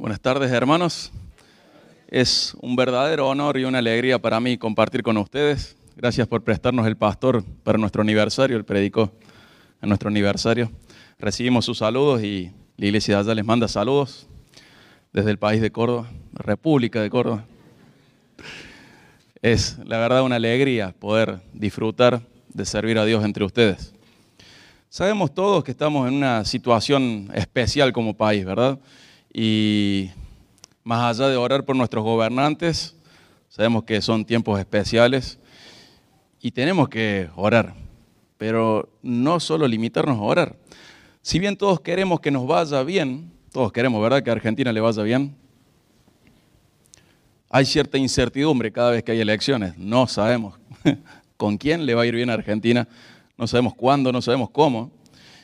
Buenas tardes, hermanos. Es un verdadero honor y una alegría para mí compartir con ustedes. Gracias por prestarnos el pastor para nuestro aniversario, el predicó en nuestro aniversario. Recibimos sus saludos y la iglesia de allá les manda saludos desde el país de Córdoba, República de Córdoba. Es la verdad una alegría poder disfrutar de servir a Dios entre ustedes. Sabemos todos que estamos en una situación especial como país, ¿verdad? Y más allá de orar por nuestros gobernantes, sabemos que son tiempos especiales y tenemos que orar, pero no solo limitarnos a orar. Si bien todos queremos que nos vaya bien, todos queremos, ¿verdad?, que a Argentina le vaya bien, hay cierta incertidumbre cada vez que hay elecciones. No sabemos con quién le va a ir bien a Argentina, no sabemos cuándo, no sabemos cómo.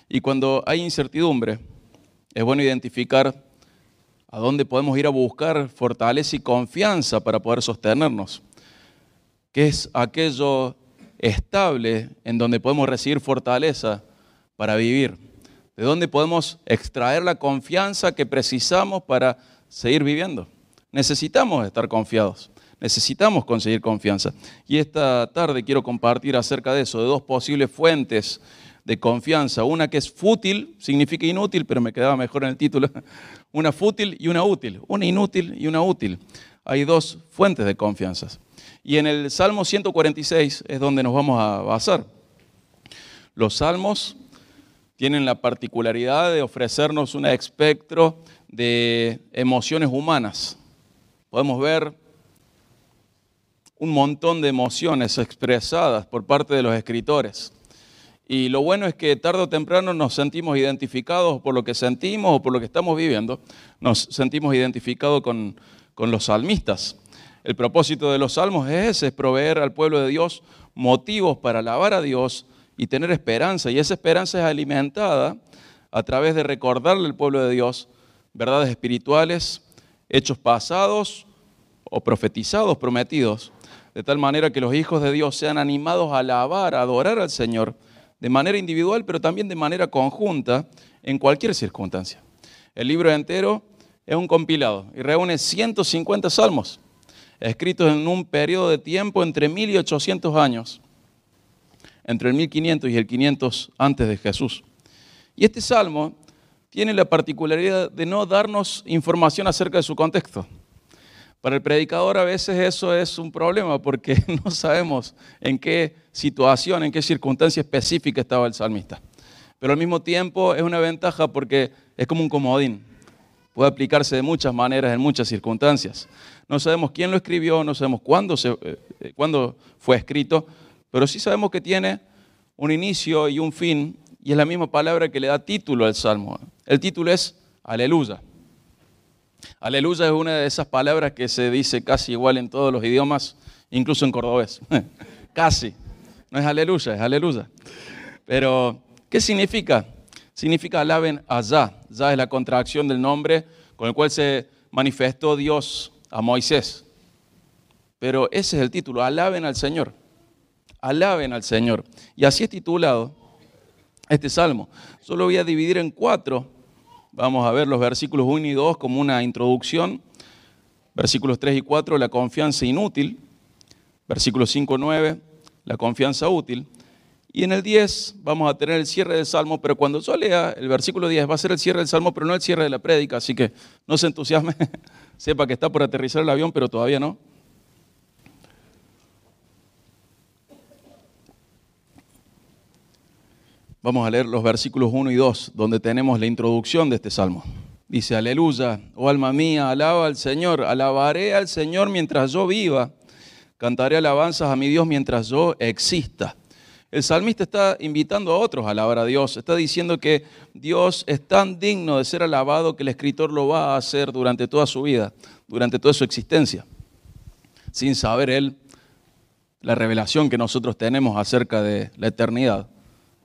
Y cuando hay incertidumbre, es bueno identificar a dónde podemos ir a buscar fortaleza y confianza para poder sostenernos, que es aquello estable en donde podemos recibir fortaleza para vivir, de dónde podemos extraer la confianza que precisamos para seguir viviendo. Necesitamos estar confiados, necesitamos conseguir confianza. Y esta tarde quiero compartir acerca de eso, de dos posibles fuentes de confianza. Una que es fútil, significa inútil, pero me quedaba mejor en el título. Una fútil y una útil. Una inútil y una útil. Hay dos fuentes de confianza. Y en el Salmo 146 es donde nos vamos a basar. Los salmos tienen la particularidad de ofrecernos un espectro de emociones humanas. Podemos ver un montón de emociones expresadas por parte de los escritores. Y lo bueno es que tarde o temprano nos sentimos identificados por lo que sentimos o por lo que estamos viviendo, nos sentimos identificados con, los salmistas. El propósito de los salmos es ese, es proveer al pueblo de Dios motivos para alabar a Dios y tener esperanza. Y esa esperanza es alimentada a través de recordarle al pueblo de Dios verdades espirituales, hechos pasados o profetizados, prometidos, de tal manera que los hijos de Dios sean animados a alabar, a adorar al Señor de manera individual, pero también de manera conjunta en cualquier circunstancia. El libro entero es un compilado y reúne 150 salmos, escritos en un periodo de tiempo entre 1800 años, entre el 1500 y el 500 antes de Jesús. Y este salmo tiene la particularidad de no darnos información acerca de su contexto. Para el predicador a veces eso es un problema porque no sabemos en qué situación, en qué circunstancia específica estaba el salmista. Pero al mismo tiempo es una ventaja porque es como un comodín. Puede aplicarse de muchas maneras, en muchas circunstancias. No sabemos quién lo escribió, no sabemos cuándo, eh, eh, fue escrito, pero sí sabemos que tiene un inicio y un fin, y es la misma palabra que le da título al salmo. El título es Aleluya. Aleluya es una de esas palabras que se dice casi igual en todos los idiomas, incluso en cordobés. casi. No es aleluya, es aleluya. Pero, ¿qué significa? Significa alaben allá. Ya es la contracción del nombre con el cual se manifestó Dios a Moisés. Pero ese es el título, alaben al Señor. Alaben al Señor. Y así es titulado este salmo. Solo voy a dividir en cuatro Vamos a ver los versículos 1 y 2 como una introducción. Versículos 3 y 4, la confianza inútil. Versículos 5 y 9, la confianza útil. Y en el 10 vamos a tener el cierre del Salmo, pero cuando yo lea el versículo 10 va a ser el cierre del Salmo, pero no el cierre de la prédica, así que no se entusiasme, sepa que está por aterrizar el avión, pero todavía no. Vamos a leer los versículos 1 y 2, donde tenemos la introducción de este salmo. Dice, aleluya, oh alma mía, alaba al Señor, alabaré al Señor mientras yo viva, cantaré alabanzas a mi Dios mientras yo exista. El salmista está invitando a otros a alabar a Dios, está diciendo que Dios es tan digno de ser alabado que el escritor lo va a hacer durante toda su vida, durante toda su existencia, sin saber él la revelación que nosotros tenemos acerca de la eternidad.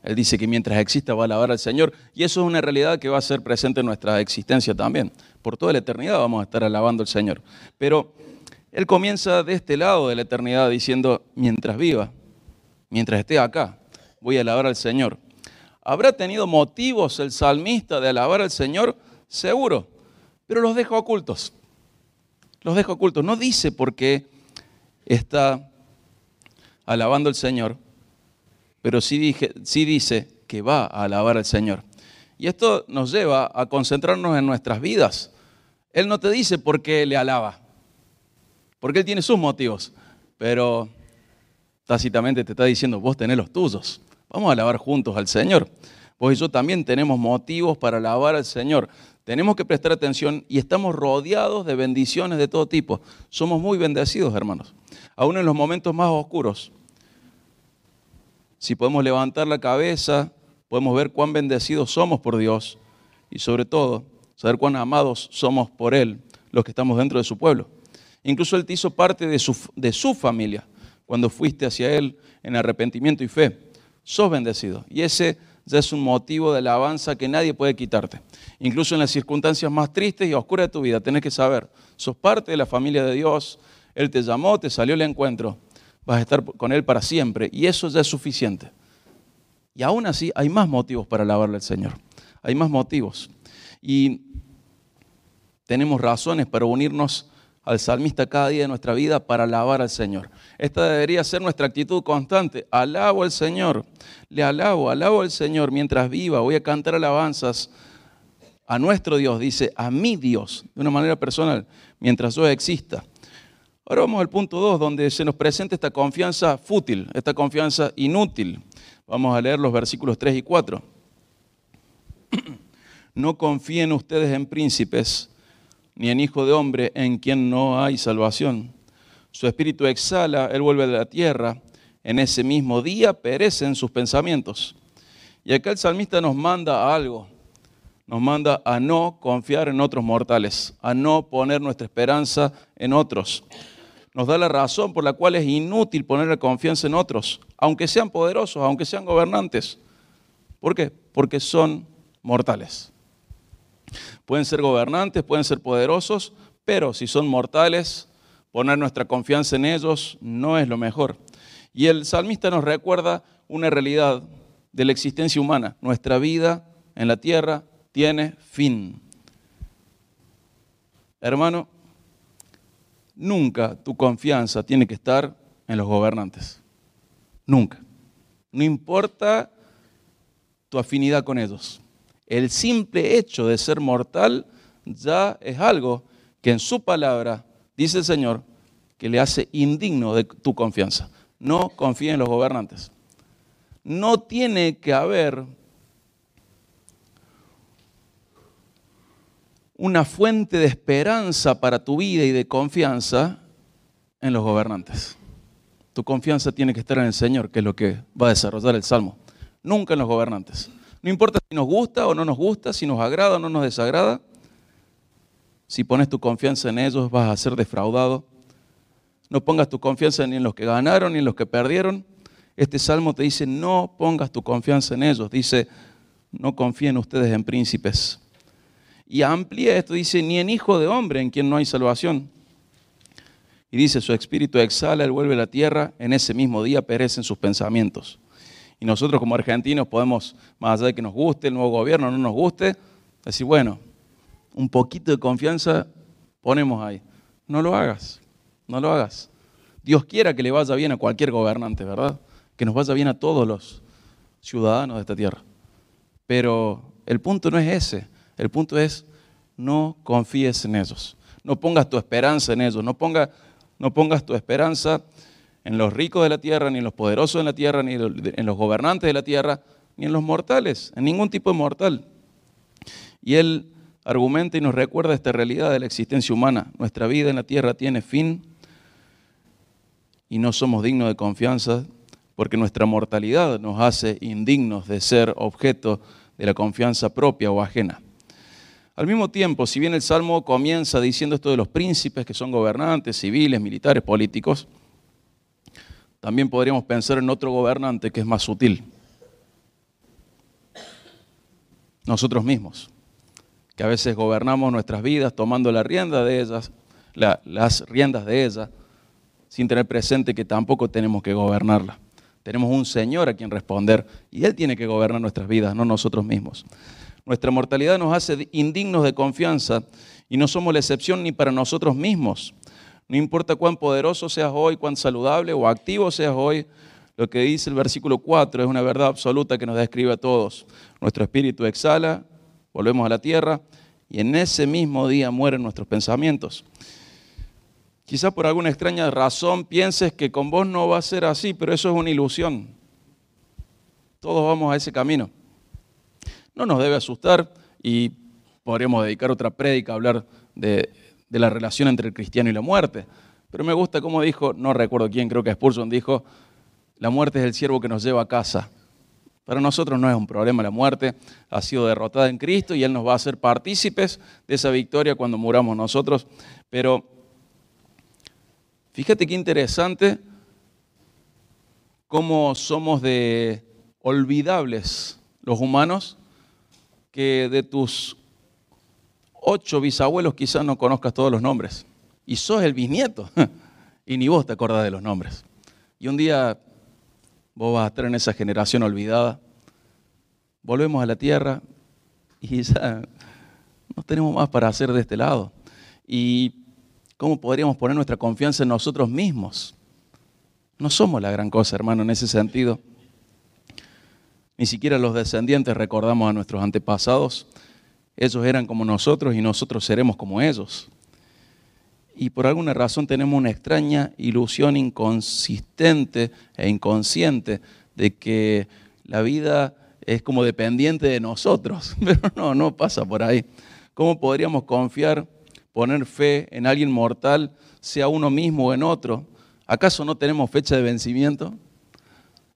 Él dice que mientras exista va a alabar al Señor y eso es una realidad que va a ser presente en nuestra existencia también. Por toda la eternidad vamos a estar alabando al Señor. Pero Él comienza de este lado de la eternidad diciendo, mientras viva, mientras esté acá, voy a alabar al Señor. ¿Habrá tenido motivos el salmista de alabar al Señor? Seguro. pero los deja ocultos. Los deja ocultos. No dice por qué está alabando al Señor, pero sí, dice que va a alabar al Señor. Y esto nos lleva a concentrarnos en nuestras vidas. Él no te dice por qué le alaba, porque Él tiene sus motivos, pero tácitamente te está diciendo, vos tenés los tuyos. Vamos a alabar juntos al Señor. Vos y yo también tenemos motivos para alabar al Señor. Tenemos que prestar atención y estamos rodeados de bendiciones de todo tipo. Somos muy bendecidos, hermanos. Aún en los momentos más oscuros. Si podemos levantar la cabeza, podemos ver cuán bendecidos somos por Dios y sobre todo saber cuán amados somos por Él, los que estamos dentro de su pueblo. Incluso Él te hizo parte de su, familia cuando fuiste hacia Él en arrepentimiento y fe. Sos bendecido. Y ese ya es un motivo de alabanza que nadie puede quitarte. Incluso en las circunstancias más tristes y oscuras de tu vida, tenés que saber, sos parte de la familia de Dios, Él te llamó, te salió el encuentro, vas a estar con Él para siempre. Y eso ya es suficiente. Y aún así hay más motivos para alabarle al Señor. Hay más motivos. Y tenemos razones para unirnos al salmista cada día de nuestra vida para alabar al Señor. Esta debería ser nuestra actitud constante. Alabo al Señor, le alabo, alabo al Señor mientras viva. Voy a cantar alabanzas a nuestro Dios, dice, a mi Dios, de una manera personal, mientras yo exista. Ahora vamos al punto 2, donde se nos presenta esta confianza fútil, esta confianza inútil. Vamos a leer los versículos 3 y 4. No confíen ustedes en príncipes ni en hijo de hombre en quien no hay salvación. Su espíritu exhala, él vuelve de la tierra, en ese mismo día perecen sus pensamientos. Y acá el salmista nos manda algo, nos manda a no confiar en otros mortales, a no poner nuestra esperanza en otros. Nos da la razón por la cual es inútil poner la confianza en otros, aunque sean poderosos, aunque sean gobernantes. ¿Por qué? Porque son mortales. Pueden ser gobernantes, pueden ser poderosos, pero si son mortales, poner nuestra confianza en ellos no es lo mejor. Y el salmista nos recuerda una realidad de la existencia humana. Nuestra vida en la tierra tiene fin. Hermano, nunca tu confianza tiene que estar en los gobernantes. Nunca. No importa tu afinidad con ellos el simple hecho de ser mortal ya es algo que en su palabra, dice el Señor, que le hace indigno de tu confianza. No confíe en los gobernantes. No tiene que haber una fuente de esperanza para tu vida y de confianza en los gobernantes. Tu confianza tiene que estar en el Señor, que es lo que va a desarrollar el Salmo. Nunca en los gobernantes. No importa si nos gusta o no nos gusta, si nos agrada o no nos desagrada. Si pones tu confianza en ellos vas a ser defraudado. No pongas tu confianza ni en los que ganaron ni en los que perdieron. Este salmo te dice, no pongas tu confianza en ellos. Dice, no confíen ustedes en príncipes. Y amplía esto, dice, ni en hijo de hombre en quien no hay salvación. Y dice, su espíritu exhala, él vuelve a la tierra, en ese mismo día perecen sus pensamientos. Y nosotros como argentinos podemos, más allá de que nos guste el nuevo gobierno, no nos guste, decir, bueno, un poquito de confianza ponemos ahí. No lo hagas, no lo hagas. Dios quiera que le vaya bien a cualquier gobernante, ¿verdad? Que nos vaya bien a todos los ciudadanos de esta tierra. Pero el punto no es ese, el punto es no confíes en ellos, no pongas tu esperanza en ellos, no, no pongas tu esperanza en los ricos de la tierra, ni en los poderosos de la tierra, ni en los gobernantes de la tierra, ni en los mortales, en ningún tipo de mortal. Y él argumenta y nos recuerda esta realidad de la existencia humana. Nuestra vida en la tierra tiene fin y no somos dignos de confianza porque nuestra mortalidad nos hace indignos de ser objeto de la confianza propia o ajena. Al mismo tiempo, si bien el Salmo comienza diciendo esto de los príncipes que son gobernantes, civiles, militares, políticos, también podríamos pensar en otro gobernante que es más sutil. Nosotros mismos, que a veces gobernamos nuestras vidas tomando la rienda de ellas, las riendas de ellas, sin tener presente que tampoco tenemos que gobernarla. Tenemos un Señor a quien responder y Él tiene que gobernar nuestras vidas, no nosotros mismos. Nuestra mortalidad nos hace indignos de confianza Y no somos la excepción ni para nosotros mismos. No importa cuán poderoso seas hoy, cuán saludable o activo seas hoy, lo que dice el versículo 4 es una verdad absoluta que nos describe a todos. Nuestro espíritu exhala, volvemos a la tierra y en ese mismo día mueren nuestros pensamientos. Quizás por alguna extraña razón pienses que con vos no va a ser así, pero eso es una ilusión. Todos vamos a ese camino. No nos debe asustar y podríamos dedicar otra prédica a hablar de, la relación entre el cristiano y la muerte. Pero me gusta como dijo, no recuerdo quién, creo que Spurgeon dijo, la muerte es el siervo que nos lleva a casa. Para nosotros no es un problema la muerte, ha sido derrotada en Cristo y Él nos va a hacer partícipes de esa victoria cuando muramos nosotros. Pero fíjate qué interesante cómo somos de olvidables los humanos, que de tus ocho bisabuelos quizás no conozcas todos los nombres. Y sos el bisnieto. y ni vos te acordás de los nombres. Y un día vos vas a estar en esa generación olvidada. Volvemos a la tierra y ya no tenemos más para hacer de este lado. ¿Y cómo podríamos poner nuestra confianza en nosotros mismos? No somos la gran cosa, hermano, en ese sentido. Ni siquiera los descendientes recordamos a nuestros antepasados. Ellos eran como nosotros y nosotros seremos como ellos y por alguna razón tenemos una extraña ilusión inconsistente e inconsciente de que la vida es como dependiente de nosotros, pero no, no pasa por ahí. ¿Cómo podríamos confiar, poner fe en alguien mortal, sea uno mismo o en otro? ¿Acaso no tenemos fecha de vencimiento?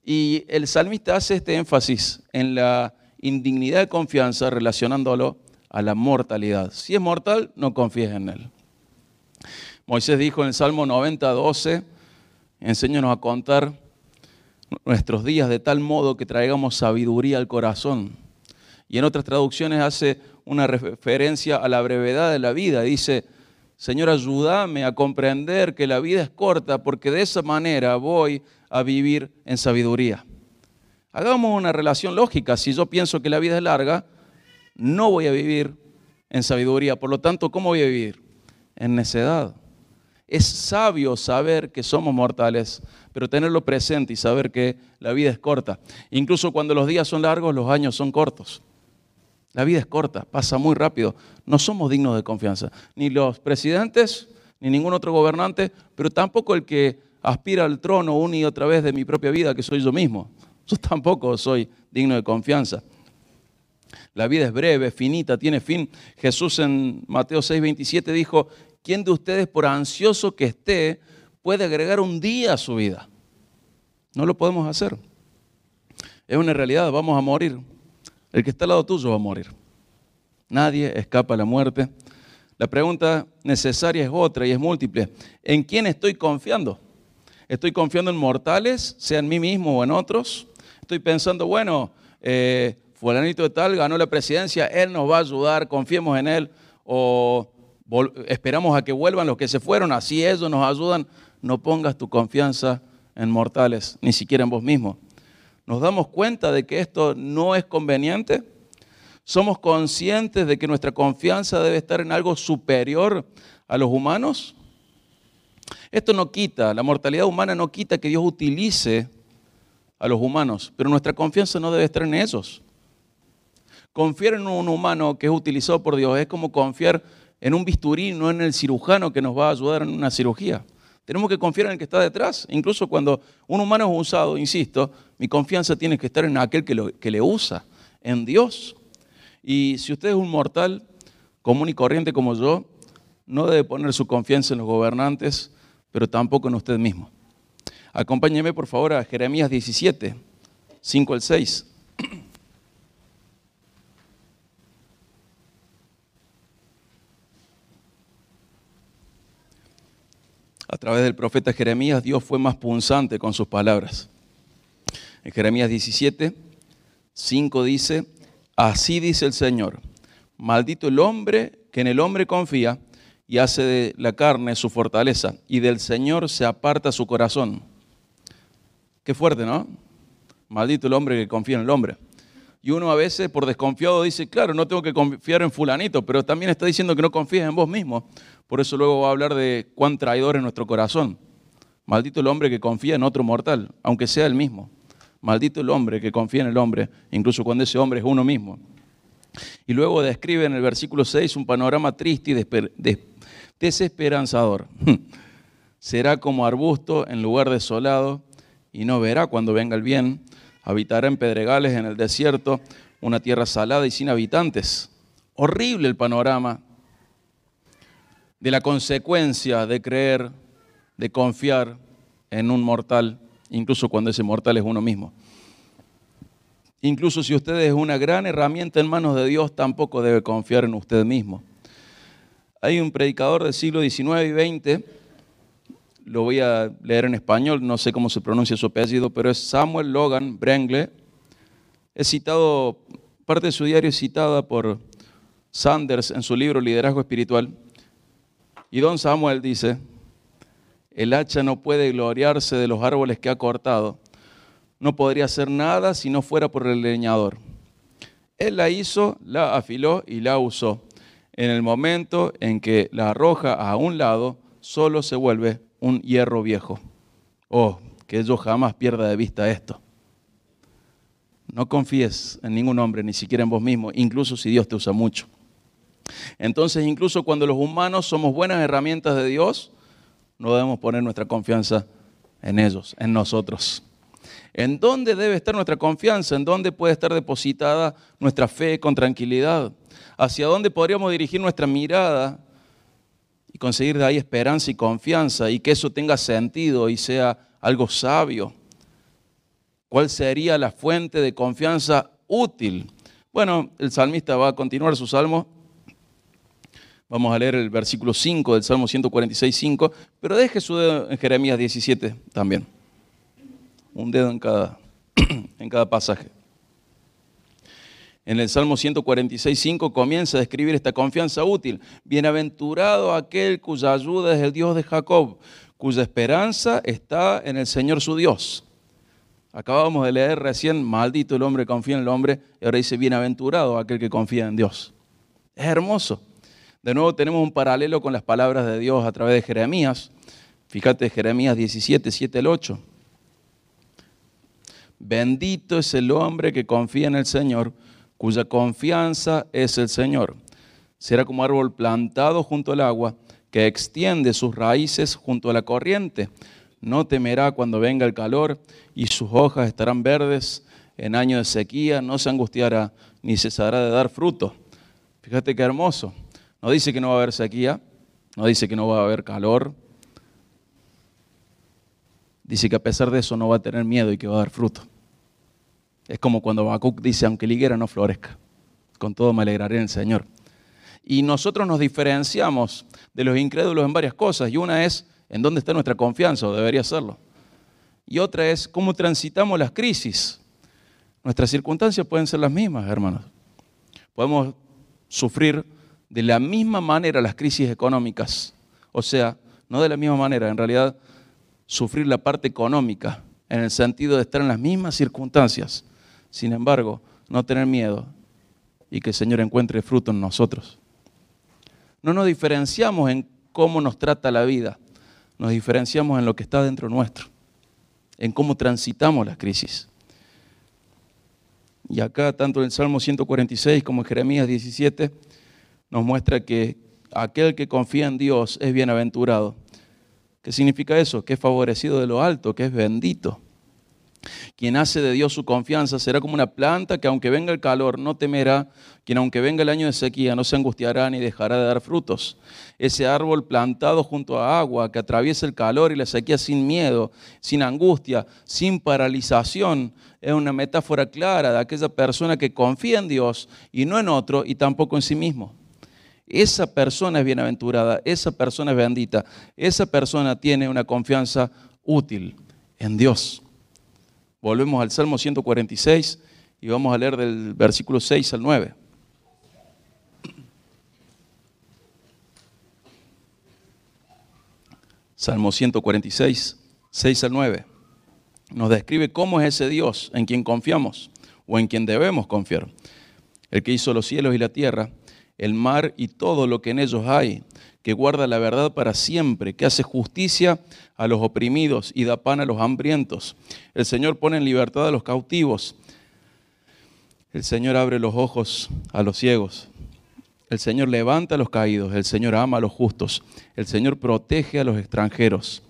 Y el salmista hace este énfasis en la indignidad de confianza relacionándolo a la mortalidad. Si es mortal, no confíes en él. Moisés dijo en el Salmo 90, 12, enséñanos a contar nuestros días de tal modo que traigamos sabiduría al corazón. Y en otras traducciones hace una referencia a la brevedad de la vida. Dice, Señor, ayúdame a comprender que la vida es corta porque de esa manera voy a vivir en sabiduría. Hagamos una relación lógica. Si yo pienso que la vida es larga, no voy a vivir en sabiduría. Por lo tanto, ¿cómo voy a vivir? En necedad. Es sabio saber que somos mortales, pero tenerlo presente y saber que la vida es corta. Incluso cuando los días son largos, los años son cortos. La vida es corta, pasa muy rápido. No somos dignos de confianza. Ni los presidentes, ni ningún otro gobernante, pero tampoco el que aspira al trono una y otra vez de mi propia vida, que soy yo mismo. Yo tampoco soy digno de confianza. La vida es breve, finita, tiene fin. Jesús en Mateo 6:27 dijo, ¿Quién de ustedes, por ansioso que esté, puede agregar un día a su vida? No lo podemos hacer. Es una realidad, vamos a morir. El que está al lado tuyo va a morir. Nadie escapa a la muerte. La pregunta necesaria es otra y es múltiple. ¿En quién estoy confiando? ¿Estoy confiando en mortales, sea en mí mismo o en otros? Estoy pensando, bueno, eh, fulanito de tal ganó la presidencia, él nos va a ayudar, confiemos en él. O esperamos a que vuelvan los que se fueron, así ellos nos ayudan. No pongas tu confianza en mortales, ni siquiera en vos mismo. ¿Nos damos cuenta de que esto no es conveniente? ¿Somos conscientes de que nuestra confianza debe estar en algo superior a los humanos? Esto no quita, la mortalidad humana no quita que Dios utilice a los humanos, pero nuestra confianza no debe estar en ellos. Confiar en un humano que es utilizado por Dios es como confiar en un bisturí, no en el cirujano que nos va a ayudar en una cirugía. Tenemos que confiar en el que está detrás. Incluso cuando un humano es usado, insisto, mi confianza tiene que estar en aquel que, que le usa, en Dios. Y si usted es un mortal común y corriente como yo, no debe poner su confianza en los gobernantes, pero tampoco en usted mismo. Acompáñeme por favor a Jeremías 17, 5 al 6. A través del profeta Jeremías, Dios fue más punzante con sus palabras. En Jeremías 17, 5 dice, así dice el Señor, maldito el hombre que en el hombre confía y hace de la carne su fortaleza, y del Señor se aparta su corazón. Qué fuerte, ¿no? Maldito el hombre que confía en el hombre. Y uno a veces por desconfiado dice, claro, no tengo que confiar en fulanito, pero también está diciendo que no confíes en vos mismo. Por eso luego va a hablar de cuán traidor es nuestro corazón. Maldito el hombre que confía en otro mortal, aunque sea el mismo. Maldito el hombre que confía en el hombre, incluso cuando ese hombre es uno mismo. Y luego describe en el versículo 6 un panorama triste y desesperanzador. Será como arbusto en lugar desolado y no verá cuando venga el bien. Habitará en pedregales en el desierto, una tierra salada y sin habitantes. Horrible el panorama de la consecuencia de creer, de confiar en un mortal, incluso cuando ese mortal es uno mismo. Incluso si usted es una gran herramienta en manos de Dios, tampoco debe confiar en usted mismo. Hay un predicador del siglo XIX y XX, lo voy a leer en español, no sé cómo se pronuncia su apellido, pero es Samuel Logan Brengle. Es citado, parte de su diario es citada por Sanders en su libro Liderazgo Espiritual. Y don Samuel dice, el hacha no puede gloriarse de los árboles que ha cortado no podría hacer nada si no fuera por el leñador. Él la hizo, la afiló y la usó. En el momento en que la arroja a un lado, solo se vuelve un hierro viejo. Oh, que yo jamás pierda de vista esto. No confíes en ningún hombre, ni siquiera en vos mismo, incluso si Dios te usa mucho. Entonces, incluso cuando los humanos somos buenas herramientas de Dios, no debemos poner nuestra confianza en ellos, en nosotros. ¿En dónde debe estar nuestra confianza? ¿En dónde puede estar depositada nuestra fe con tranquilidad? ¿Hacia dónde podríamos dirigir nuestra mirada y conseguir de ahí esperanza y confianza y que eso tenga sentido y sea algo sabio? ¿Cuál sería la fuente de confianza útil? Bueno, el salmista va a continuar su salmo. Vamos a leer el versículo 5 del Salmo 146, 5, pero deje su dedo en Jeremías 17 también un dedo en cada, en cada pasaje. En el Salmo 146, 5 comienza a describir esta confianza útil. Bienaventurado aquel cuya ayuda es el Dios de Jacob, cuya esperanza está en el Señor su Dios. Acabamos de leer recién, maldito el hombre confía en el hombre, y ahora dice, bienaventurado aquel que confía en Dios. Es hermoso. De nuevo tenemos un paralelo con las palabras de Dios a través de Jeremías. Fíjate Jeremías 17, 7 al 8. Bendito es el hombre que confía en el Señor, cuya confianza es el Señor. Será como árbol plantado junto al agua, que extiende sus raíces junto a la corriente. No temerá cuando venga el calor y sus hojas estarán verdes. En año de sequía no se angustiará ni cesará de dar fruto. Fíjate qué hermoso. No dice que no va a haber sequía, no dice que no va a haber calor. Dice que a pesar de eso no va a tener miedo y que va a dar fruto. Es como cuando Habacuc dice, aunque la higuera no florezca, con todo me alegraré en el Señor. Y nosotros nos diferenciamos de los incrédulos en varias cosas. Y una es en dónde está nuestra confianza, o debería serlo. Y otra es cómo transitamos las crisis. Nuestras circunstancias pueden ser las mismas, hermanos. Podemos sufrir de la misma manera las crisis económicas. O sea, no de la misma manera, en realidad sufrir la parte económica, en el sentido de estar en las mismas circunstancias sin embargo, no tener miedo y que el Señor encuentre fruto en nosotros. No nos diferenciamos en cómo nos trata la vida, nos diferenciamos en lo que está dentro nuestro, en cómo transitamos las crisis. Y acá, tanto en Salmo 146 como en Jeremías 17, nos muestra que aquel que confía en Dios es bienaventurado. ¿Qué significa eso? Que es favorecido de lo alto, que es bendito. Quien hace de Dios su confianza será como una planta que aunque venga el calor no temerá, quien aunque venga el año de sequía no se angustiará ni dejará de dar frutos. Ese árbol plantado junto a agua que atraviesa el calor y la sequía sin miedo, sin angustia, sin paralización, es una metáfora clara de aquella persona que confía en Dios y no en otro y tampoco en sí mismo. Esa persona es bienaventurada, esa persona es bendita, esa persona tiene una confianza útil en Dios. Volvemos al Salmo 146 y vamos a leer del versículo 6 al 9. Salmo 146, 6 al 9. Nos describe cómo es ese Dios en quien confiamos. o en quien debemos confiar. El que hizo los cielos y la tierra, el mar y todo lo que en ellos hay, que guarda la verdad para siempre, que hace justicia a los oprimidos y da pan a los hambrientos. El Señor pone en libertad a los cautivos. El Señor abre los ojos a los ciegos. El Señor levanta a los caídos. El Señor ama a los justos. El Señor protege a los extranjeros.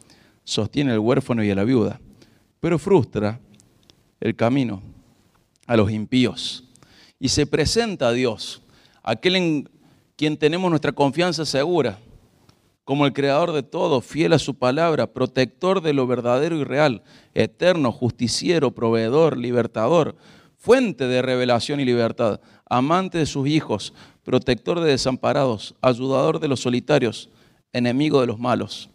Sostiene al huérfano y a la viuda. Pero frustra el camino a los impíos. Y se presenta a Dios, aquel en quien tenemos nuestra confianza segura, como el creador de todo, fiel a su palabra, protector de lo verdadero y real, eterno, justiciero, proveedor, libertador, fuente de revelación y libertad, amante de sus hijos, protector de desamparados, ayudador de los solitarios, enemigo de los malos.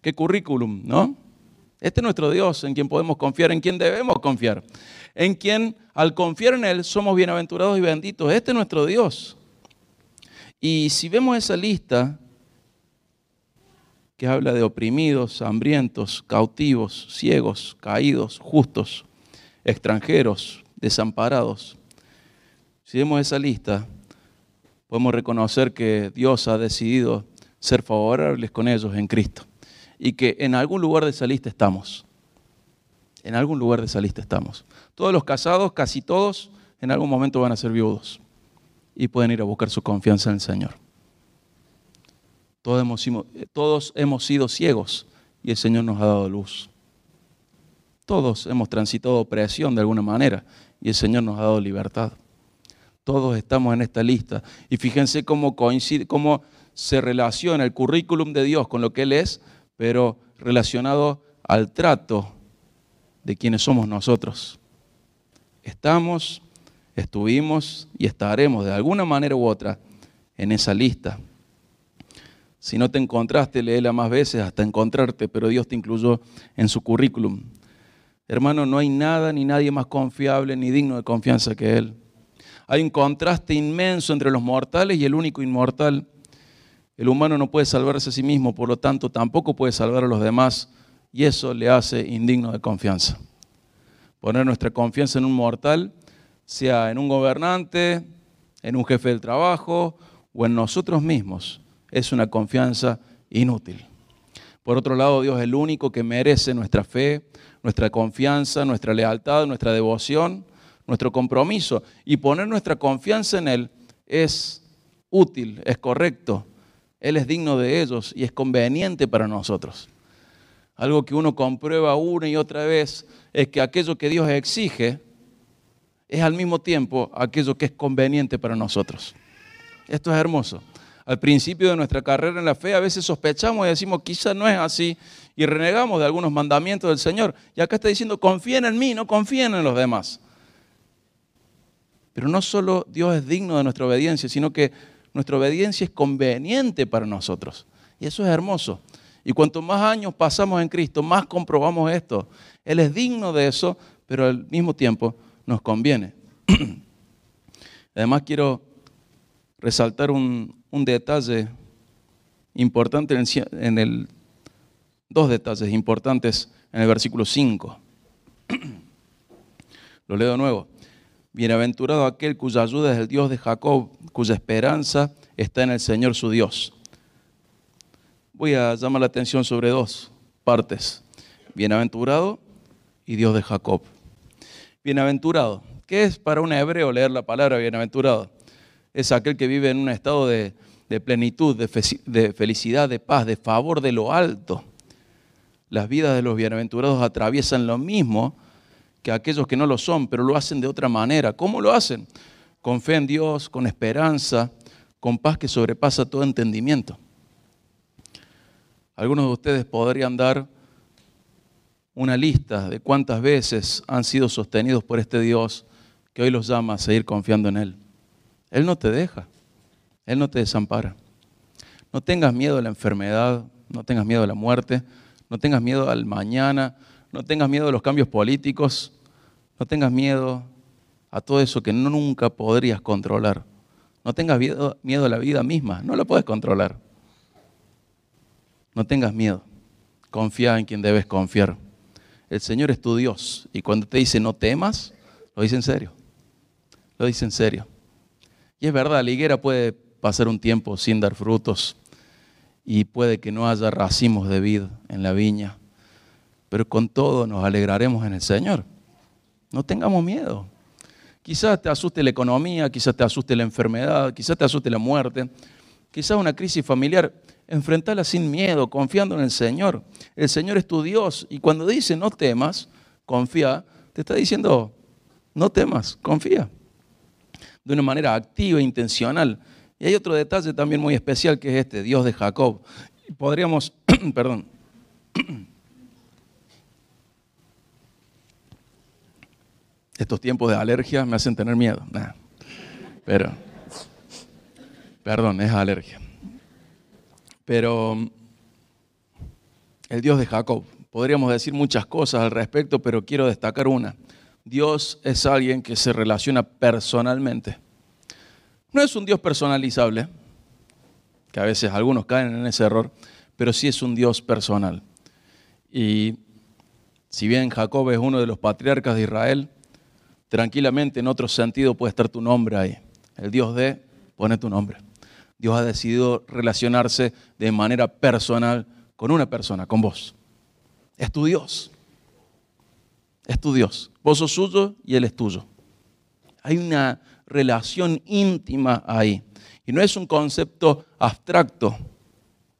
Qué currículum, ¿no? Este es nuestro Dios en quien podemos confiar, en quien debemos confiar, en quien al confiar en Él somos bienaventurados y benditos. Este es nuestro Dios. Y si vemos esa lista que habla de oprimidos, hambrientos, cautivos, ciegos, caídos, justos, extranjeros, desamparados, si vemos esa lista, podemos reconocer que Dios ha decidido ser favorables con ellos en Cristo y que en algún lugar de esa lista estamos. En algún lugar de esa lista estamos. Todos los casados, casi todos, en algún momento van a ser viudos y pueden ir a buscar su confianza en el Señor. Todos hemos, todos hemos sido ciegos y el Señor nos ha dado luz. Todos hemos transitado opresión de alguna manera y el Señor nos ha dado libertad. Todos estamos en esta lista. Y fíjense cómo coincide, cómo se relaciona el currículum de Dios con lo que Él es, pero relacionado al trato de quienes somos nosotros. Estamos, estuvimos y estaremos de alguna manera u otra en esa lista. Si no te encontraste, léela más veces hasta encontrarte, pero Dios te incluyó en su currículum. Hermano, no hay nada ni nadie más confiable ni digno de confianza que Él. Hay un contraste inmenso entre los mortales y el único inmortal. El humano no puede salvarse a sí mismo, por lo tanto tampoco puede salvar a los demás y eso le hace indigno de confianza. Poner nuestra confianza en un mortal, sea en un gobernante, en un jefe del trabajo o en nosotros mismos, es una confianza inútil. Por otro lado, Dios es el único que merece nuestra fe, nuestra confianza, nuestra lealtad, nuestra devoción nuestro compromiso. Y poner nuestra confianza en Él es útil, es correcto. Él es digno de ellos y es conveniente para nosotros. Algo que uno comprueba una y otra vez es que aquello que Dios exige es al mismo tiempo aquello que es conveniente para nosotros. Esto es hermoso. Al principio de nuestra carrera en la fe a veces sospechamos y decimos, quizás no es así, y renegamos de algunos mandamientos del Señor. Y acá está diciendo, confíen en mí, no confíen en los demás. Pero no solo Dios es digno de nuestra obediencia, sino que nuestra obediencia es conveniente para nosotros. Y eso es hermoso. Y cuanto más años pasamos en Cristo, más comprobamos esto. Él es digno de eso, pero al mismo tiempo nos conviene. Además quiero resaltar un, detalle importante en el, dos detalles importantes en el versículo 5. Lo leo de nuevo. Bienaventurado aquel cuya ayuda es el Dios de Jacob, cuya esperanza está en el Señor su Dios. Voy a llamar la atención sobre dos partes. Bienaventurado y Dios de Jacob. Bienaventurado. ¿Qué es para un hebreo leer la palabra bienaventurado? Es aquel que vive en un estado de, plenitud, de felicidad, de paz, de favor de lo alto. Las vidas de los bienaventurados atraviesan lo mismo que aquellos que no lo son, pero lo hacen de otra manera. ¿Cómo lo hacen? Con fe en Dios, con esperanza, con paz que sobrepasa todo entendimiento. Algunos de ustedes podrían dar una lista de cuántas veces han sido sostenidos por este Dios que hoy los llama a seguir confiando en Él. Él no te deja, Él no te desampara. No tengas miedo a la enfermedad, no tengas miedo a la muerte, no tengas miedo al mañana, no tengas miedo a los cambios políticos, no tengas miedo a todo eso que nunca podrías controlar. No tengas miedo, a la vida misma, no la puedes controlar. No tengas miedo, confía en quien debes confiar. El Señor es tu Dios y cuando te dice no temas, lo dice en serio. Lo dice en serio. Y es verdad, la higuera puede pasar un tiempo sin dar frutos y puede que no haya racimos de vid en la viña, pero con todo nos alegraremos en el Señor. No tengamos miedo. Quizás te asuste la economía, quizás te asuste la enfermedad, quizás te asuste la muerte, quizás una crisis familiar. Enfrentala sin miedo, confiando en el Señor. El Señor es tu Dios y cuando dice no temas, confía, te está diciendo no temas, confía. De una manera activa intencional. Y hay otro detalle también muy especial que es este, Dios de Jacob. Podríamos, perdón, estos tiempos de alergia me hacen tener miedo. Pero, perdón, es alergia. Pero el Dios de Jacob, podríamos decir muchas cosas al respecto, pero quiero destacar una. Dios es alguien que se relaciona personalmente. No es un Dios personalizable, que a veces algunos caen en ese error, pero sí es un Dios personal. Y si bien Jacob es uno de los patriarcas de Israel, tranquilamente en otro sentido puede estar tu nombre ahí. El Dios de, pone tu nombre. Dios ha decidido relacionarse de manera personal con una persona, con vos. Es tu Dios. Es tu Dios. Vos sos suyo y Él es tuyo. Hay una relación íntima ahí. Y no es un concepto abstracto.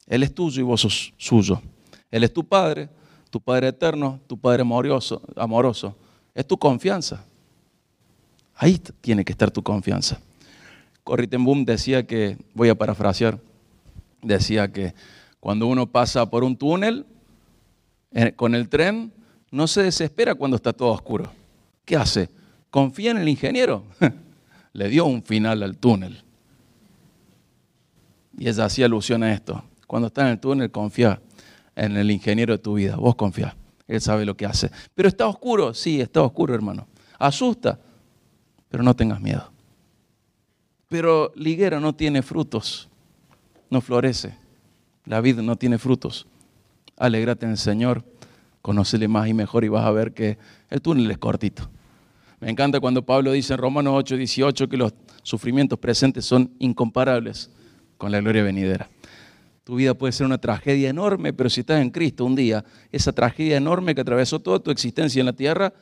Él es tuyo y vos sos suyo. Él es tu Padre, tu Padre eterno, tu Padre amoroso. amoroso. Es tu confianza. Ahí tiene que estar tu confianza. Corrie Boom decía que, voy a parafrasear, decía que cuando uno pasa por un túnel eh, con el tren, no se desespera cuando está todo oscuro. ¿Qué hace? Confía en el ingeniero. Le dio un final al túnel. Y ella hacía alusión a esto. Cuando está en el túnel, confía en el ingeniero de tu vida. Vos confía. Él sabe lo que hace. Pero está oscuro. Sí, está oscuro, hermano. Asusta pero no tengas miedo. Pero liguera no tiene frutos, no florece. La vida no tiene frutos. Alégrate en el Señor, conócele más y mejor y vas a ver que el túnel es cortito. Me encanta cuando Pablo dice en Romanos 8, 18 que los sufrimientos presentes son incomparables con la gloria venidera. Tu vida puede ser una tragedia enorme, pero si estás en Cristo un día, esa tragedia enorme que atravesó toda tu existencia en la tierra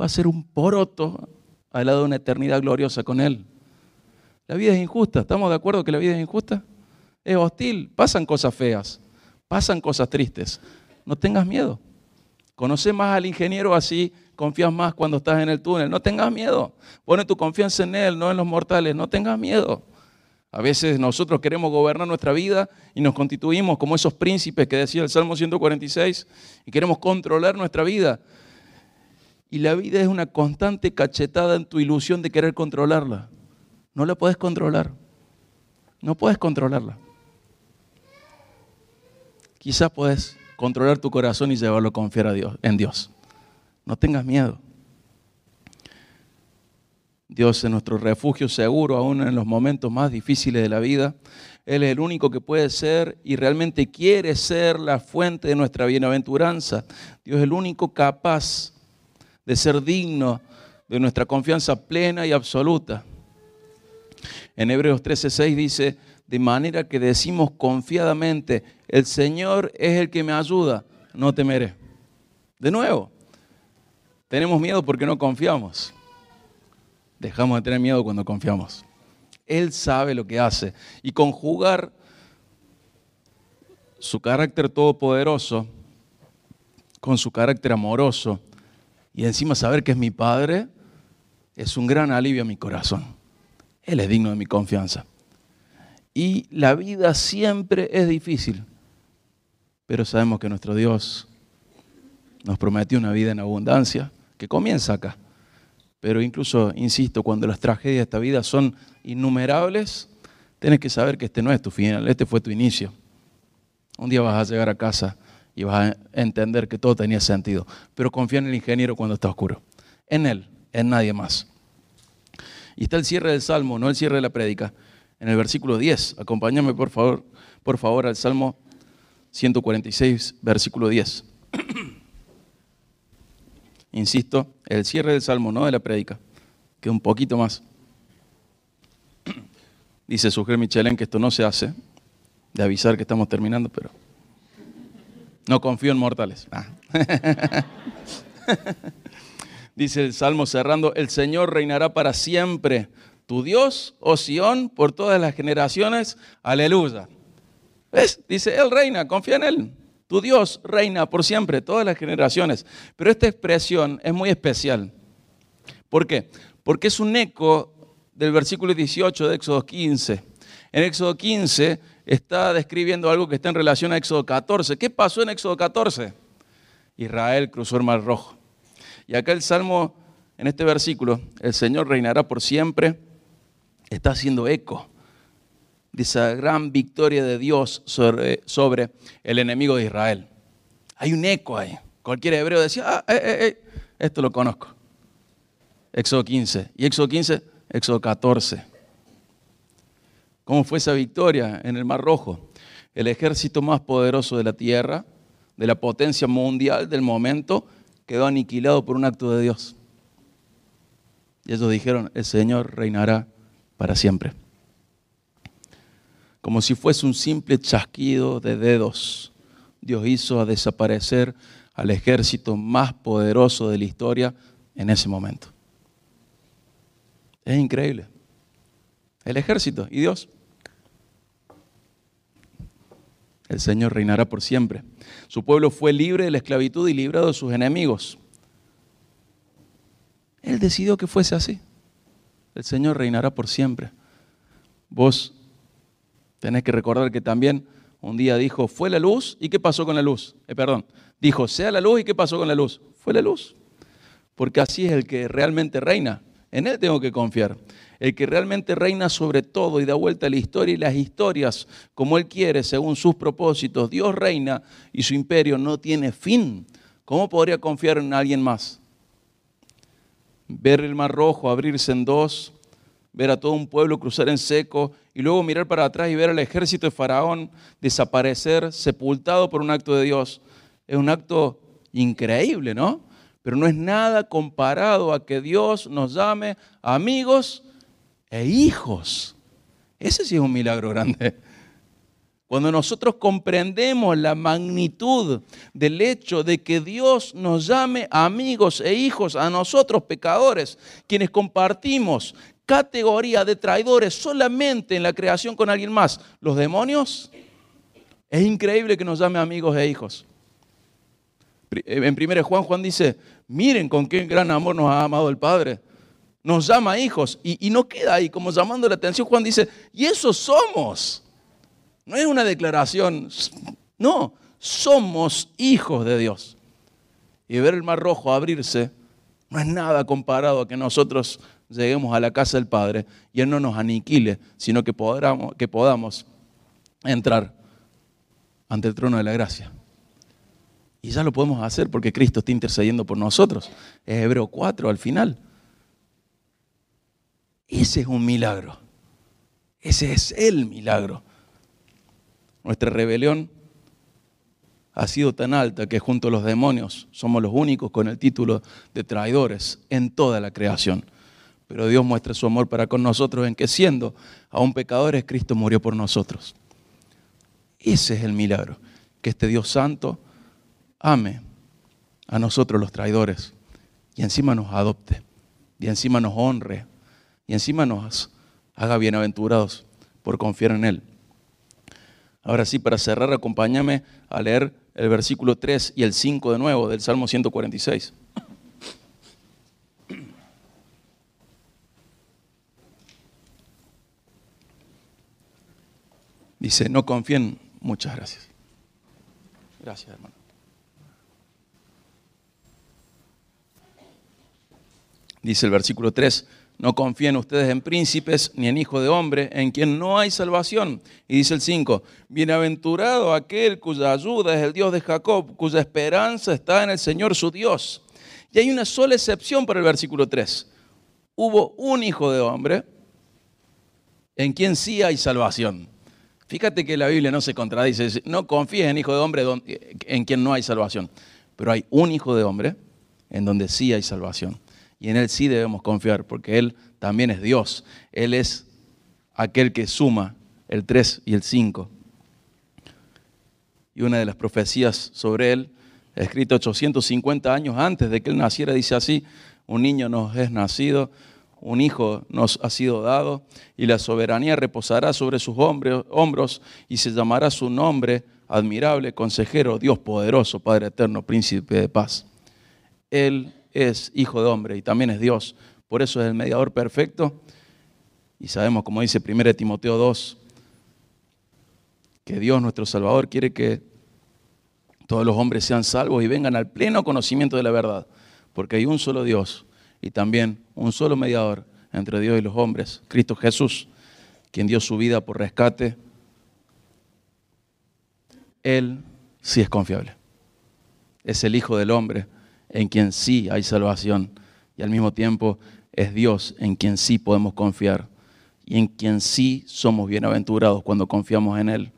va a ser un poroto al lado de una eternidad gloriosa con Él. La vida es injusta, ¿estamos de acuerdo que la vida es injusta? Es hostil, pasan cosas feas, pasan cosas tristes. No tengas miedo. Conoce más al ingeniero así, confías más cuando estás en el túnel. No tengas miedo. Pone tu confianza en Él, no en los mortales. No tengas miedo. A veces nosotros queremos gobernar nuestra vida y nos constituimos como esos príncipes que decía el Salmo 146 y queremos controlar nuestra vida. Y la vida es una constante cachetada en tu ilusión de querer controlarla. No la puedes controlar. No puedes controlarla. Quizás puedes controlar tu corazón y llevarlo a confiar a Dios, en Dios. No tengas miedo. Dios es nuestro refugio seguro, aún en los momentos más difíciles de la vida. Él es el único que puede ser y realmente quiere ser la fuente de nuestra bienaventuranza. Dios es el único capaz de ser digno de nuestra confianza plena y absoluta. En Hebreos 13:6 dice, de manera que decimos confiadamente, el Señor es el que me ayuda, no temeré. De nuevo, tenemos miedo porque no confiamos. Dejamos de tener miedo cuando confiamos. Él sabe lo que hace. Y conjugar su carácter todopoderoso con su carácter amoroso y encima saber que es mi Padre es un gran alivio a mi corazón. Él es digno de mi confianza. Y la vida siempre es difícil, pero sabemos que nuestro Dios nos prometió una vida en abundancia que comienza acá. Pero incluso, insisto, cuando las tragedias de esta vida son innumerables, tienes que saber que este no es tu final, este fue tu inicio. Un día vas a llegar a casa y vas a entender que todo tenía sentido. Pero confía en el ingeniero cuando está oscuro. En él, en nadie más. Y está el cierre del Salmo, no el cierre de la prédica. En el versículo 10, acompáñame por favor, por favor al Salmo 146, versículo 10. Insisto, el cierre del Salmo, no de la prédica. que un poquito más. Dice Suger Michelén que esto no se hace, de avisar que estamos terminando, pero no confío en mortales. Ah. Dice el Salmo cerrando, el Señor reinará para siempre. Tu Dios, oh Sión, por todas las generaciones. Aleluya. ¿Ves? Dice, Él reina, confía en Él. Tu Dios reina por siempre, todas las generaciones. Pero esta expresión es muy especial. ¿Por qué? Porque es un eco del versículo 18 de Éxodo 15. En Éxodo 15 está describiendo algo que está en relación a Éxodo 14. ¿Qué pasó en Éxodo 14? Israel cruzó el Mar Rojo. Y acá el Salmo, en este versículo, el Señor reinará por siempre, está haciendo eco de esa gran victoria de Dios sobre, el enemigo de Israel. Hay un eco ahí. Cualquier hebreo decía, ah, eh, eh, eh, esto lo conozco. Éxodo 15. Y Éxodo 15, Éxodo 14. ¿Cómo fue esa victoria en el Mar Rojo? El ejército más poderoso de la tierra, de la potencia mundial del momento, quedó aniquilado por un acto de Dios. Y ellos dijeron, el Señor reinará para siempre. Como si fuese un simple chasquido de dedos, Dios hizo desaparecer al ejército más poderoso de la historia en ese momento. Es increíble. El ejército y Dios. El Señor reinará por siempre. Su pueblo fue libre de la esclavitud y librado de sus enemigos. Él decidió que fuese así. El Señor reinará por siempre. Vos tenés que recordar que también un día dijo, fue la luz, ¿y qué pasó con la luz? Eh, perdón, dijo, sea la luz, ¿y qué pasó con la luz? Fue la luz. Porque así es el que realmente reina. En Él tengo que confiar el que realmente reina sobre todo y da vuelta a la historia y las historias como Él quiere, según sus propósitos. Dios reina y su imperio no tiene fin. ¿Cómo podría confiar en alguien más? Ver el mar rojo abrirse en dos, ver a todo un pueblo cruzar en seco y luego mirar para atrás y ver al ejército de Faraón desaparecer, sepultado por un acto de Dios. Es un acto increíble, ¿no? Pero no es nada comparado a que Dios nos llame amigos e hijos. Ese sí es un milagro grande. Cuando nosotros comprendemos la magnitud del hecho de que Dios nos llame amigos e hijos a nosotros pecadores, quienes compartimos categoría de traidores solamente en la creación con alguien más, los demonios, es increíble que nos llame amigos e hijos. En 1 Juan, Juan dice, miren con qué gran amor nos ha amado el Padre nos llama hijos. Y, no queda ahí como llamando la atención. Juan dice, y eso somos. No es una declaración, no, somos hijos de Dios. Y ver el mar rojo abrirse no es nada comparado a que nosotros lleguemos a la casa del Padre y Él no nos aniquile, sino que podamos entrar ante el trono de la gracia. Y ya lo podemos hacer porque Cristo está intercediendo por nosotros. Es Hebreo 4 al final. Ese es un milagro. Ese es el milagro. Nuestra rebelión ha sido tan alta que junto a los demonios somos los únicos con el título de traidores en toda la creación. Pero Dios muestra su amor para con nosotros en que siendo aún pecadores, Cristo murió por nosotros. Ese es el milagro, que este Dios santo ame a nosotros los traidores y encima nos adopte y encima nos honre y encima nos haga bienaventurados por confiar en Él. Ahora sí, para cerrar, acompáñame a leer el versículo 3 y el 5 de nuevo del Salmo 146. Dice, no confíen, muchas gracias. Gracias, hermano. Dice el versículo 3, no confíen ustedes en príncipes ni en hijo de hombre, en quien no hay salvación. Y dice el 5, bienaventurado aquel cuya ayuda es el Dios de Jacob, cuya esperanza está en el Señor su Dios. Y hay una sola excepción para el versículo 3. Hubo un hijo de hombre en quien sí hay salvación. Fíjate que la Biblia no se contradice, no confíes en hijo de hombre en quien no hay salvación. Pero hay un hijo de hombre en donde sí hay salvación. Y en Él sí debemos confiar, porque Él también es Dios. Él es aquel que suma el 3 y el 5. Y una de las profecías sobre Él, escrita 850 años antes de que Él naciera, dice así, un niño nos es nacido, un hijo nos ha sido dado, y la soberanía reposará sobre sus hombros, y se llamará su nombre admirable, consejero, Dios poderoso, Padre eterno, príncipe de paz. Él es hijo de hombre y también es Dios, por eso es el mediador perfecto. Y sabemos, como dice 1 Timoteo 2, que Dios nuestro Salvador quiere que todos los hombres sean salvos y vengan al pleno conocimiento de la verdad, porque hay un solo Dios y también un solo mediador entre Dios y los hombres, Cristo Jesús, quien dio su vida por rescate. Él sí es confiable. Es el Hijo del Hombre en quien sí hay salvación y al mismo tiempo es Dios en quien sí podemos confiar y en quien sí somos bienaventurados cuando confiamos en Él.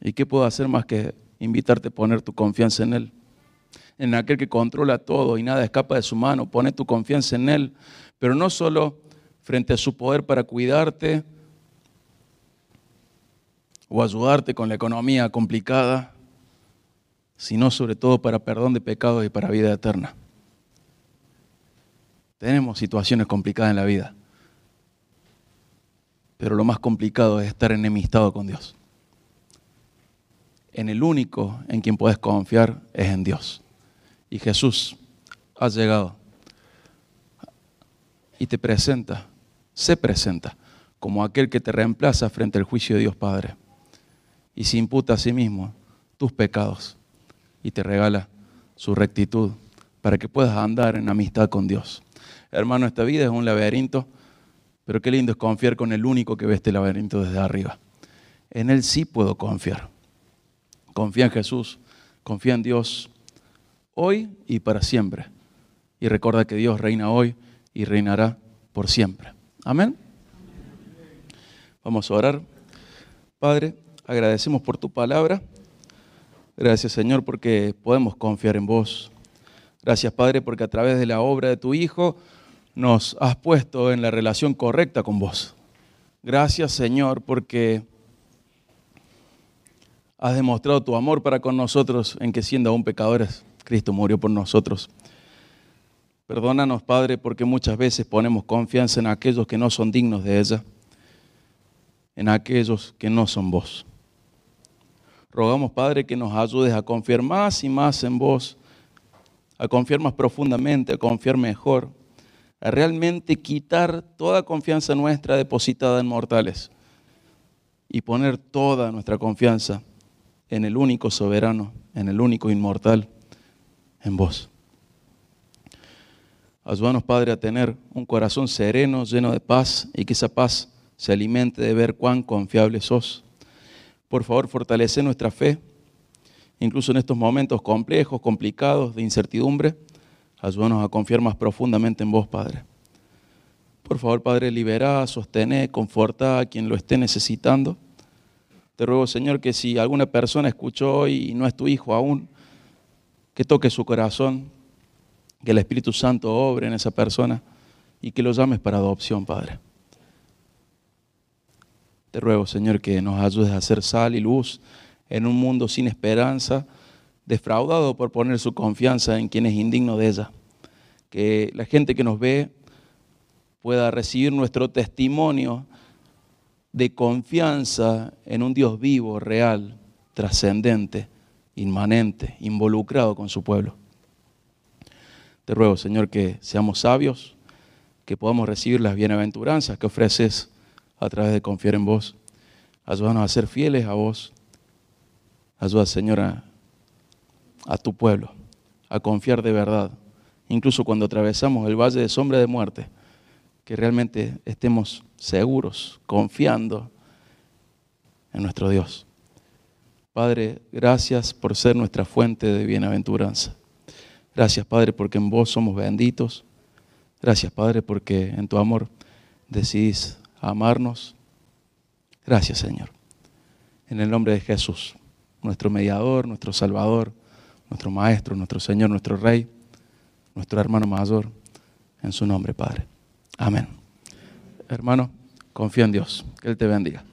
¿Y qué puedo hacer más que invitarte a poner tu confianza en Él? En aquel que controla todo y nada escapa de su mano. Pone tu confianza en Él, pero no solo frente a su poder para cuidarte o ayudarte con la economía complicada, sino sobre todo para perdón de pecados y para vida eterna. Tenemos situaciones complicadas en la vida, pero lo más complicado es estar enemistado con Dios en el único en quien puedes confiar es en Dios. Y Jesús ha llegado y te presenta, se presenta como aquel que te reemplaza frente al juicio de Dios Padre. Y se imputa a sí mismo tus pecados y te regala su rectitud para que puedas andar en amistad con Dios. Hermano, esta vida es un laberinto, pero qué lindo es confiar con el único que ve este laberinto desde arriba. En Él sí puedo confiar. Confía en Jesús, confía en Dios hoy y para siempre. Y recuerda que Dios reina hoy y reinará por siempre. Amén. Vamos a orar. Padre, agradecemos por tu palabra. Gracias Señor porque podemos confiar en vos. Gracias Padre porque a través de la obra de tu Hijo nos has puesto en la relación correcta con vos. Gracias Señor porque has demostrado tu amor para con nosotros en que siendo aún pecadores, Cristo murió por nosotros. Perdónanos, Padre, porque muchas veces ponemos confianza en aquellos que no son dignos de ella, en aquellos que no son vos. Rogamos, Padre, que nos ayudes a confiar más y más en vos, a confiar más profundamente, a confiar mejor, a realmente quitar toda confianza nuestra depositada en mortales y poner toda nuestra confianza en el único soberano, en el único inmortal, en vos. Ayúdanos, Padre, a tener un corazón sereno, lleno de paz, y que esa paz se alimente de ver cuán confiable sos. Por favor, fortalece nuestra fe, incluso en estos momentos complejos, complicados, de incertidumbre. Ayúdanos a confiar más profundamente en vos, Padre. Por favor, Padre, libera, sostener, conforta a quien lo esté necesitando. Te ruego, Señor, que si alguna persona escuchó y no es tu hijo aún, que toque su corazón, que el Espíritu Santo obre en esa persona y que lo llames para adopción, Padre. Te ruego, Señor, que nos ayudes a hacer sal y luz en un mundo sin esperanza, defraudado por poner su confianza en quien es indigno de ella. Que la gente que nos ve pueda recibir nuestro testimonio de confianza en un Dios vivo, real, trascendente, inmanente, involucrado con su pueblo. Te ruego, Señor, que seamos sabios, que podamos recibir las bienaventuranzas que ofreces a través de confiar en vos. Ayúdanos a ser fieles a vos. Ayuda, Señor, a, a tu pueblo, a confiar de verdad, incluso cuando atravesamos el valle de sombra de muerte que realmente estemos seguros, confiando en nuestro Dios. Padre, gracias por ser nuestra fuente de bienaventuranza. Gracias, Padre, porque en vos somos benditos. Gracias, Padre, porque en tu amor amarnos. Gracias, Señor. En el nombre de Jesús, nuestro mediador, nuestro Salvador, nuestro Maestro, nuestro Señor, nuestro Rey. nuestro hermano mayor, en su nombre, Padre. Amén. Hermano, confía en Dios. Que Él te bendiga.